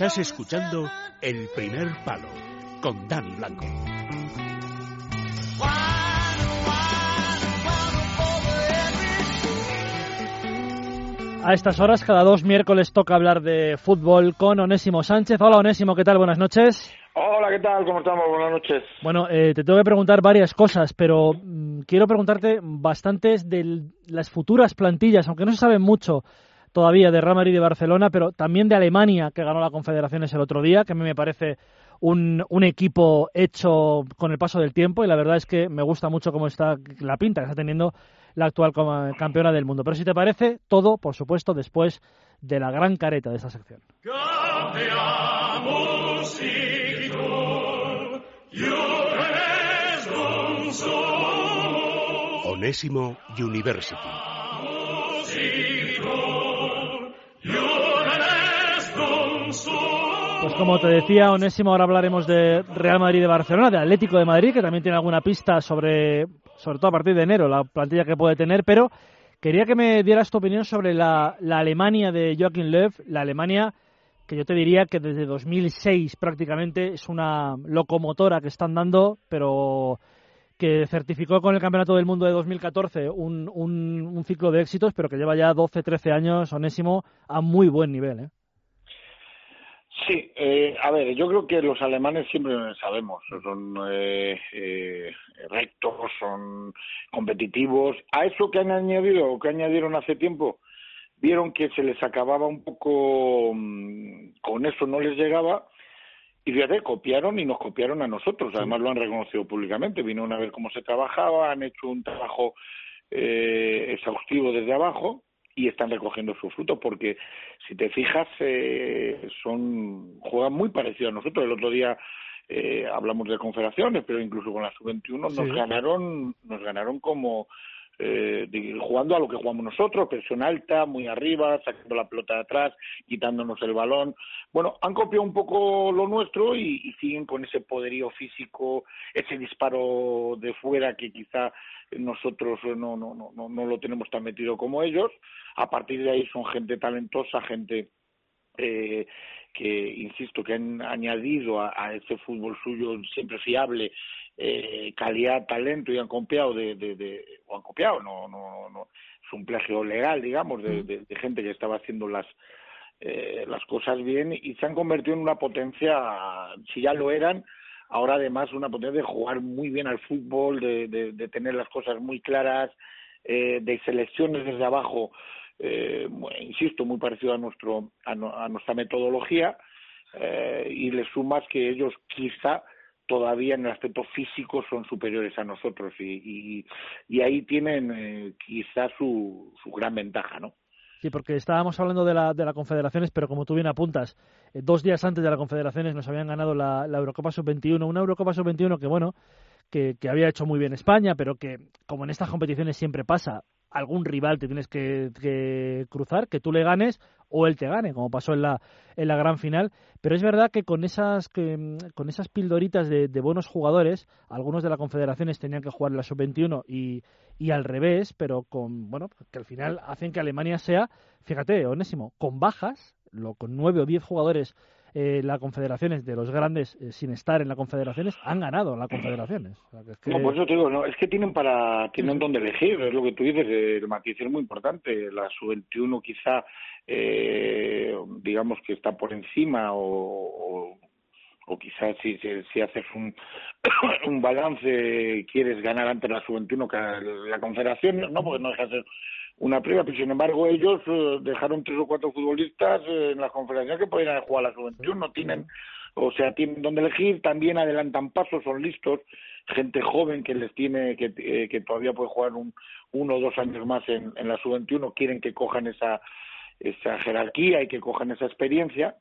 Estás escuchando El Primer Palo con Dani Blanco. A estas horas, cada dos miércoles toca hablar de fútbol con Onésimo Sánchez. Hola Onésimo, ¿qué tal? Buenas noches. Hola, ¿qué tal? ¿Cómo estamos? Buenas noches. Bueno, eh, te tengo que preguntar varias cosas, pero mm, quiero preguntarte bastantes de las futuras plantillas, aunque no se sabe mucho todavía de Real Madrid y de Barcelona, pero también de Alemania, que ganó la Confederaciones el otro día, que a mí me parece un, un, equipo hecho con el paso del tiempo y la verdad es que me gusta mucho cómo está la pinta que está teniendo la actual campeona del mundo. Pero si te parece, todo, por supuesto, después de la gran careta de esta sección. Onésimo University. Pues como te decía, Onésimo, ahora hablaremos de Real Madrid de Barcelona, de Atlético de Madrid, que también tiene alguna pista sobre, sobre todo a partir de enero, la plantilla que puede tener, pero quería que me dieras tu opinión sobre la, la Alemania de Joachim Löw, la Alemania que yo te diría que desde 2006 prácticamente es una locomotora que están dando, pero que certificó con el Campeonato del Mundo de 2014 un, un, un ciclo de éxitos, pero que lleva ya 12, 13 años, onésimo, a muy buen nivel. ¿eh? Sí, eh, a ver, yo creo que los alemanes siempre sabemos, son eh, eh, rectos, son competitivos. A eso que han añadido, o que añadieron hace tiempo, vieron que se les acababa un poco, mm, con eso no les llegaba, y fíjate, copiaron y nos copiaron a nosotros. Además lo han reconocido públicamente, vinieron a ver cómo se trabajaba, han hecho un trabajo eh, exhaustivo desde abajo y están recogiendo sus frutos porque si te fijas eh, son juegan muy parecido a nosotros. El otro día eh, hablamos de confederaciones pero incluso con la sub 21 nos ganaron nos ganaron como eh, jugando a lo que jugamos nosotros, presión alta, muy arriba, sacando la pelota de atrás, quitándonos el balón. Bueno, han copiado un poco lo nuestro y, siguen con ese poderío físico, ese disparo de fuera que quizá nosotros no, no, no, no lo tenemos tan metido como ellos. A partir de ahí son gente talentosa, gente eh, que, insisto, que han añadido a, a ese fútbol suyo siempre fiable eh, calidad, talento y han copiado de, de, de, o han copiado, no, no, no, es un plagio legal, digamos, de, de, de gente que estaba haciendo las eh, las cosas bien y se han convertido en una potencia, si ya lo eran, ahora además una potencia de jugar muy bien al fútbol, de, de, de tener las cosas muy claras, eh, de selecciones desde abajo, eh, insisto, muy parecido a nuestro a, no, a nuestra metodología eh, y le sumas que ellos quizá todavía en el aspecto físico son superiores a nosotros y, y, y ahí tienen eh, quizás su, su gran ventaja, ¿no? Sí, porque estábamos hablando de la, de la Confederaciones, pero como tú bien apuntas, eh, dos días antes de la Confederaciones nos habían ganado la, la Eurocopa Sub-21, una Eurocopa Sub-21 que, bueno, que, que había hecho muy bien España, pero que, como en estas competiciones siempre pasa, algún rival te tienes que, que, cruzar, que tú le ganes o él te gane, como pasó en la, en la gran final. Pero es verdad que con esas, que, con esas pildoritas de, de buenos jugadores, algunos de las confederaciones tenían que jugar la sub-21 y, y al revés, pero con, bueno, que al final hacen que Alemania sea, fíjate, Onésimo, con bajas, lo, con nueve o diez jugadores eh, las confederaciones de los grandes eh, sin estar en las confederaciones han ganado las confederaciones. No, por eso te digo, no, es que tienen para tienen donde elegir, es lo que tú dices, el matiz es muy importante. La sub-21 quizá, eh, digamos que está por encima o, o quizás si, si, si haces un, un balance quieres ganar ante la sub-21 que la confederación, no, porque no deja de ser una prueba, pero sin embargo ellos eh, dejaron tres o cuatro futbolistas eh, en la confederación que podían jugar a la sub-21, no tienen, o sea, tienen donde elegir, también adelantan pasos, son listos, gente joven que les tiene, que, eh, que todavía puede jugar un, uno o dos años más en, en la sub-21, quieren que cojan esa, esa jerarquía y que cojan esa experiencia,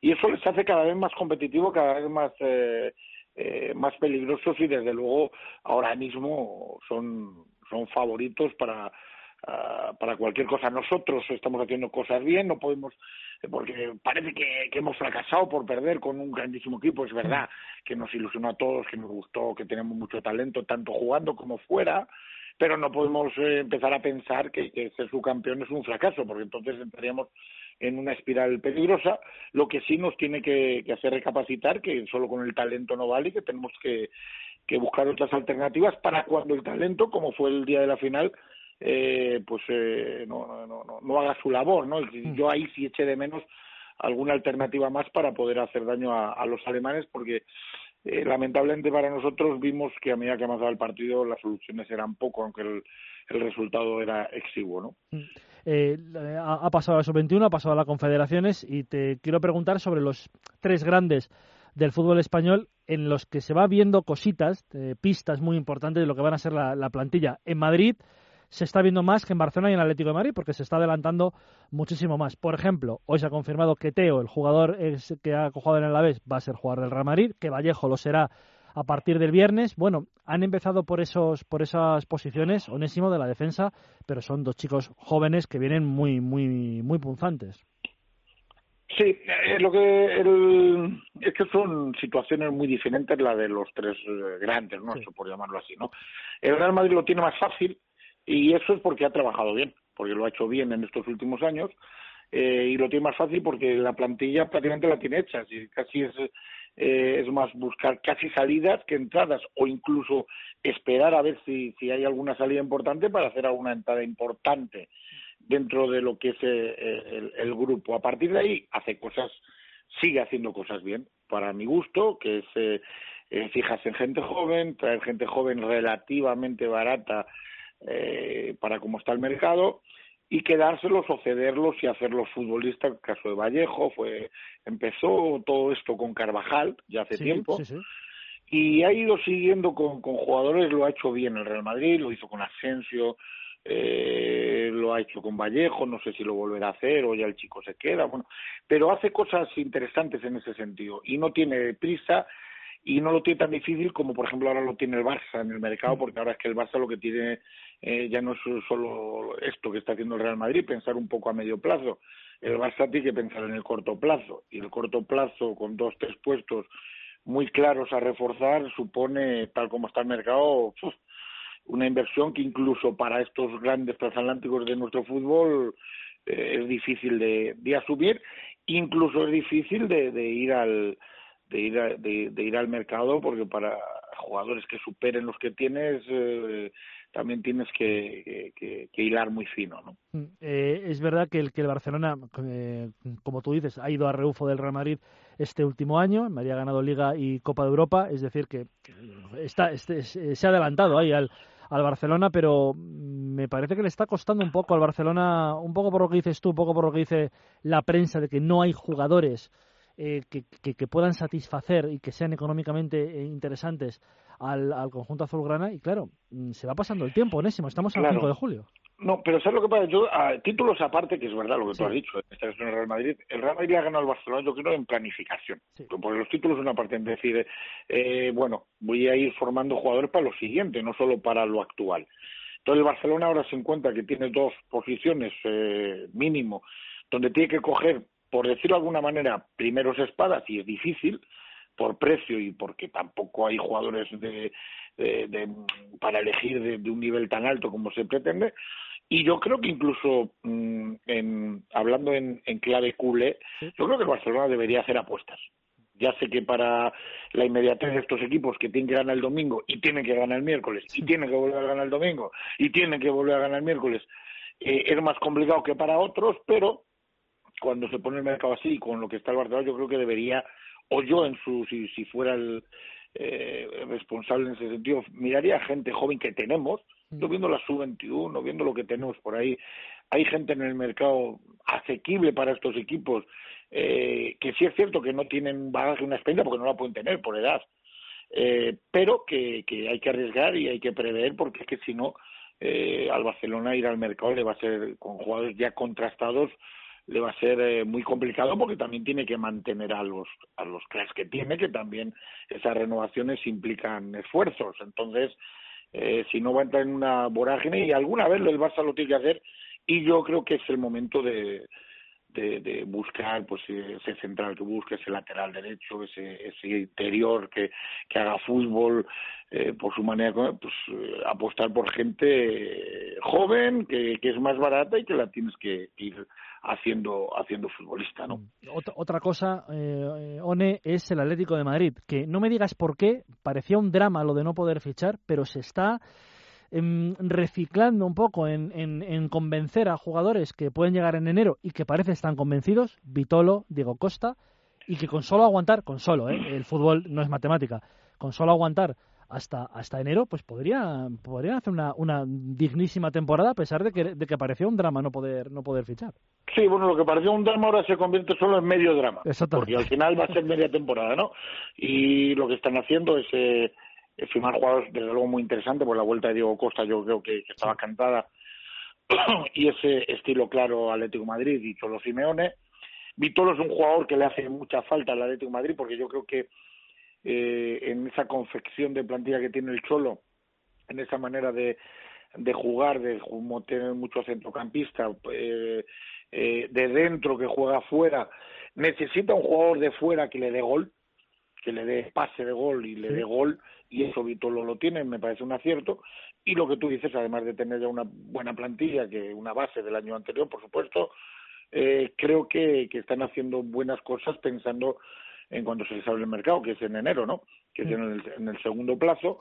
y eso les hace cada vez más competitivo, cada vez más, eh, eh, más peligrosos y desde luego ahora mismo son, son favoritos para Uh, para cualquier cosa. Nosotros estamos haciendo cosas bien, no podemos, porque parece que, que, hemos fracasado por perder con un grandísimo equipo, es verdad que nos ilusionó a todos, que nos gustó, que tenemos mucho talento, tanto jugando como fuera, pero no podemos eh, empezar a pensar que, que ser subcampeón es un fracaso, porque entonces entraríamos en una espiral peligrosa, lo que sí nos tiene que, hacer recapacitar que solo con el talento no vale y que tenemos que, que buscar otras alternativas para cuando el talento, como fue el día de la final, eh, pues eh, no, no, no, no, haga su labor, ¿no? Mm. Yo ahí sí eché de menos alguna alternativa más para poder hacer daño a, los alemanes, porque eh, lamentablemente para nosotros vimos que a medida que avanzaba el partido las soluciones eran poco, aunque el, el resultado era exiguo, ¿no? Mm. Eh, ha, pasado a la sub-21, ha pasado a las confederaciones y te quiero preguntar sobre los tres grandes del fútbol español en los que se va viendo cositas, eh, pistas muy importantes de lo que van a ser la, plantilla. En Madrid se está viendo más que en Barcelona y en Atlético de Madrid porque se está adelantando muchísimo más. Por ejemplo, hoy se ha confirmado que Teo, el jugador que ha jugado en el Alavés, va a ser jugador del Real Madrid, que Vallejo lo será a partir del viernes. Bueno, han empezado por esos por esas posiciones, Onésimo de la defensa, pero son dos chicos jóvenes que vienen muy muy muy punzantes. Sí, eh, lo que el, es que son situaciones muy diferentes la de los tres eh, grandes, ¿no? por llamarlo así, ¿no? El Real Madrid lo tiene más fácil y eso es porque ha trabajado bien, porque lo ha hecho bien en estos últimos años eh, y lo tiene más fácil porque la plantilla prácticamente la tiene hecha, así casi es eh, es más buscar casi salidas que entradas o incluso esperar a ver si, si hay alguna salida importante para hacer alguna entrada importante dentro de lo que es eh, el, grupo. A partir de ahí hace cosas, sigue haciendo cosas bien, para mi gusto, que es eh, eh fijarse en gente joven, traer gente joven relativamente barata eh, para cómo está el mercado y quedárselos o cederlos y hacerlos futbolistas. El caso de Vallejo fue empezó todo esto con Carvajal ya hace tiempo. Y ha ido siguiendo con, con jugadores, lo ha hecho bien el Real Madrid, lo hizo con Asensio, eh, lo ha hecho con Vallejo, no sé si lo volverá a hacer o ya el chico se queda, bueno, pero hace cosas interesantes en ese sentido y no tiene prisa y no lo tiene tan difícil como por ejemplo ahora lo tiene el Barça en el mercado, porque ahora es que el Barça lo que tiene eh, ya no es solo esto que está haciendo el Real Madrid, pensar un poco a medio plazo. El Barça tiene que pensar en el corto plazo y el corto plazo con dos, tres puestos muy claros a reforzar supone, tal como está el mercado, una inversión que incluso para estos grandes transatlánticos de nuestro fútbol eh, es difícil de, de asumir, incluso es difícil de, de ir al de ir, de, ir al mercado porque para jugadores que superen los que tienes eh, también tienes que, que, hilar muy fino. ¿no? Mm, eh, es verdad que el, que el Barcelona, eh, como tú dices, ha ido a reufo del Real Madrid este último año. Madrid ha ganado Liga y Copa de Europa, es decir, que está, este, se ha adelantado ahí al, al Barcelona, pero me parece que le está costando un poco al Barcelona, un poco por lo que dices tú, un poco por lo que dice la prensa, de que no hay jugadores eh, que, que, puedan satisfacer y que sean económicamente eh, interesantes al, al conjunto azulgrana. Y claro, mm, se va pasando el tiempo, Onésimo, estamos al 5 de julio. No, pero ¿sabes lo que pasa? Yo, a títulos aparte, que es verdad lo que tú has dicho, esta es el Real Madrid, el Real Madrid ha ganado al Barcelona, yo creo, en planificación. Porque los títulos son una parte en decir, eh, bueno, voy a ir formando jugadores para lo siguiente, no solo para lo actual. Entonces el Barcelona ahora se encuentra que tiene dos posiciones eh, mínimo, donde tiene que coger por decirlo de alguna manera, primeros espadas y es difícil por precio y porque tampoco hay jugadores de, para elegir de, un nivel tan alto como se pretende. Y yo creo que incluso, mm, en, hablando en, clave culé, yo creo que Barcelona debería hacer apuestas. Ya sé que para la inmediatez de estos equipos que tienen que ganar el domingo y tienen que ganar el miércoles y tienen que volver a ganar el domingo y tienen que volver a ganar el miércoles, eh, es más complicado que para otros, pero cuando se pone el mercado así, con lo que está el Barcelona, yo creo que debería, o yo en su, si, si fuera el eh, responsable en ese sentido, miraría a gente joven que tenemos, yo viendo la sub-21, viendo lo que tenemos por ahí, hay gente en el mercado asequible para estos equipos, eh, que sí es cierto que no tienen bagaje una experiencia porque no la pueden tener por edad, eh, pero que, que hay que arriesgar y hay que prever porque es que si no, eh, al Barcelona ir al mercado le va a ser con jugadores ya contrastados le va a ser eh, muy complicado porque también tiene que mantener a los a los cracks que tiene que también esas renovaciones implican esfuerzos. Entonces eh, si no va a entrar en una vorágine y alguna vez el Barça lo tiene que hacer y yo creo que es el momento de de, buscar pues ese central que busque, ese lateral derecho, ese, ese interior que, que haga fútbol eh, por su manera, pues eh, apostar por gente joven, que, que es más barata y que la tienes que ir haciendo haciendo futbolista, ¿no? Otra, otra cosa, eh, One, es el Atlético de Madrid, que no me digas por qué, parecía un drama lo de no poder fichar, pero se está reciclando un poco en, en, convencer a jugadores que pueden llegar en enero y que parece están convencidos, Vitolo, Diego Costa, y que con solo aguantar, con solo, ¿eh? el fútbol no es matemática, con solo aguantar hasta hasta enero, pues podría podrían hacer una, una dignísima temporada a pesar de que, de que parecía un drama no poder no poder fichar. Sí, bueno, lo que parecía un drama ahora se convierte solo en medio drama, porque al final va a ser media temporada, ¿no? Y lo que están haciendo es eh, firmar jugadores desde luego muy interesante, por la vuelta de Diego Costa yo creo que, estaba cantada. Y ese estilo claro Atlético Madrid y Cholo Simeone. Vitolo es un jugador que le hace mucha falta al Atlético Madrid porque yo creo que eh, en esa confección de plantilla que tiene el Cholo, en esa manera de, de jugar, de tener muchos centrocampistas, eh, eh, de dentro que juega fuera, necesita un jugador de fuera que le dé gol, que le dé pase de gol y le dé gol y eso Vitolo lo tiene, me parece un acierto. Y lo que tú dices, además de tener ya una buena plantilla, que una base del año anterior, por supuesto, eh, creo que, que están haciendo buenas cosas pensando en cuando se les abre el mercado, que es en enero, ¿no? Que es en el, en el segundo plazo.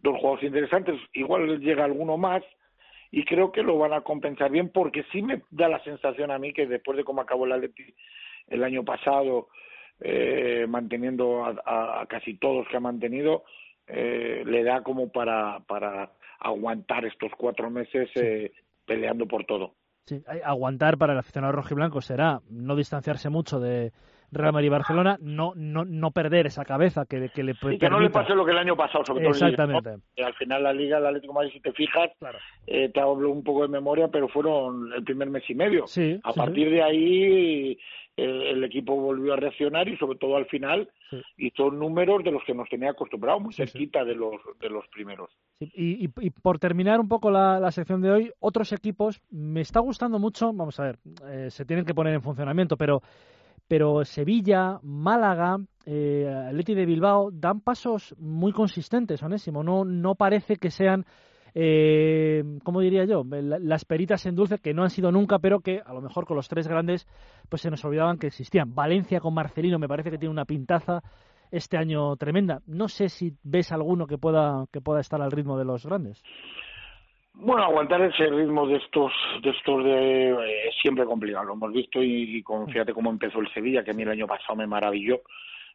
Dos juegos interesantes, igual llega alguno más, y creo que lo van a compensar bien porque sí me da la sensación a mí que después de cómo acabó el Atleti el año pasado eh, manteniendo a, a, casi todos que ha mantenido eh, le da como para, para aguantar estos cuatro meses eh, peleando por todo. Sí, aguantar para el aficionado rojo y blanco será no distanciarse mucho de Real Madrid y Barcelona, no, no, no perder esa cabeza que, que le y que no le pase lo que el año pasado, sobre todo. Exactamente. al final la Liga, el Atlético Madrid, si te fijas, eh, te hablo un poco de memoria, pero fueron el primer mes y medio. Sí, a partir de ahí el, equipo volvió a reaccionar y sobre todo al final hizo números de los que nos tenía acostumbrados, muy cerquita de los de los primeros. Y, y, por terminar un poco la, la, sección de hoy, otros equipos, me está gustando mucho, vamos a ver, eh, se tienen que poner en funcionamiento, pero pero Sevilla, Málaga, eh, Atleti de Bilbao dan pasos muy consistentes, Onésimo. No, no parece que sean eh, ¿cómo diría yo? Las peritas en dulce que no han sido nunca, pero que a lo mejor con los tres grandes pues se nos olvidaban que existían. Valencia con Marcelino me parece que tiene una pintaza este año tremenda. No sé si ves alguno que pueda que pueda estar al ritmo de los grandes. Bueno, aguantar ese ritmo de estos de estos de eh, siempre complicado. Lo hemos visto y, y fíjate cómo empezó el Sevilla, que a mí el año pasado me maravilló.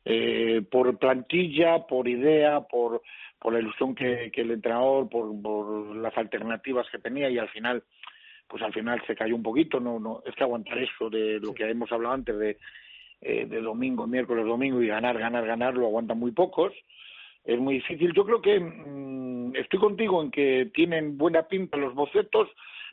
Eh, por plantilla, por idea, por por la ilusión que, que el entrenador, por, por las alternativas que tenía y al final, pues al final se cayó un poquito. No, no, es que aguantar eso de lo que hemos hablado antes de, eh, de domingo, miércoles, domingo y ganar, ganar, ganar, lo aguantan muy pocos. Es muy difícil. Yo creo que mm, estoy contigo en que tienen buena pinta los bocetos,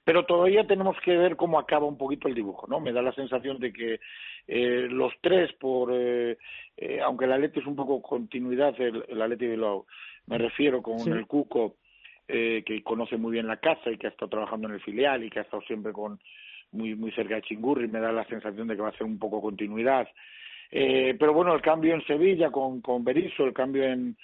pero todavía tenemos que ver cómo acaba un poquito el dibujo, ¿no? Me da la sensación de que eh, los tres, por eh, eh, aunque el Atleti es un poco continuidad, el, el Atleti de Bilbao, me refiero con el Cuco, eh, que conoce muy bien la casa y que ha estado trabajando en el filial y que ha estado siempre con muy muy cerca de Chingurri, me da la sensación de que va a ser un poco continuidad. Eh, pero bueno, el cambio en Sevilla con, con Berizzo, el cambio en,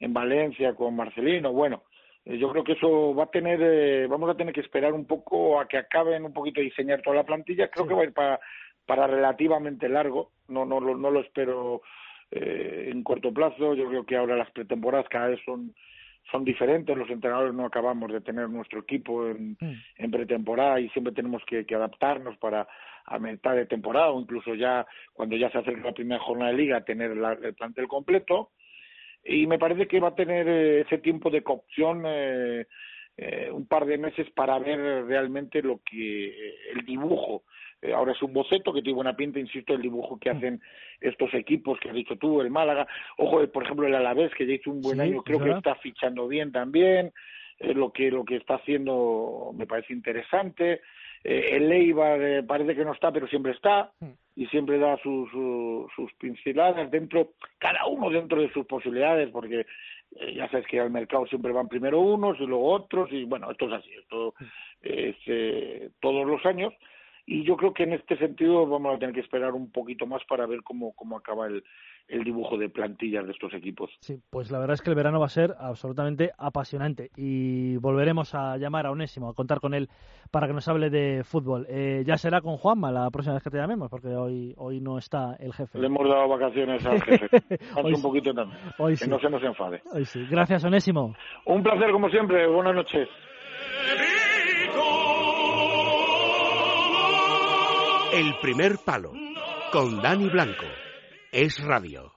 en Valencia con Marcelino, bueno, yo creo que eso va a tener, eh, vamos a tener que esperar un poco a que acaben un poquito de diseñar toda la plantilla. Creo que va a ir para, para relativamente largo, no, no, no lo espero eh, en corto plazo. Yo creo que ahora las pretemporadas cada vez son son diferentes. Los entrenadores no acabamos de tener nuestro equipo en, mm. en pretemporada y siempre tenemos que, que, adaptarnos para a mitad de temporada o incluso ya cuando ya se acerca la primera jornada de liga tener la, el plantel completo. Y me parece que va a tener eh, ese tiempo de cocción eh, eh, un par de meses para ver realmente lo que eh, el dibujo ahora es un boceto que tiene buena pinta, insisto, el dibujo que mm. hacen estos equipos que has dicho tú, el Málaga, ojo, por ejemplo, el Alavés, que ya hizo un buen año, creo que está fichando bien también, eh, lo que lo que está haciendo me parece interesante, eh, el Eibar eh, parece que no está, pero siempre está, mm. y siempre da sus, sus pinceladas dentro, cada uno dentro de sus posibilidades, porque ya sabes que al mercado siempre van primero unos y luego otros, y bueno, esto es así, esto mm. es todos los años, y yo creo que en este sentido vamos a tener que esperar un poquito más para ver cómo, cómo acaba el, el dibujo de plantillas de estos equipos. Sí, pues la verdad es que el verano va a ser absolutamente apasionante y volveremos a llamar a Onésimo, a contar con él para que nos hable de fútbol. Eh, ya será con Juanma la próxima vez que te llamemos, porque hoy, hoy no está el jefe. Le hemos dado vacaciones al jefe. un poquito también. Hoy que no se nos enfade. Hoy sí. Gracias, Onésimo. Un placer, como siempre. Buenas noches. El primer palo con Dani Blanco. Es radio.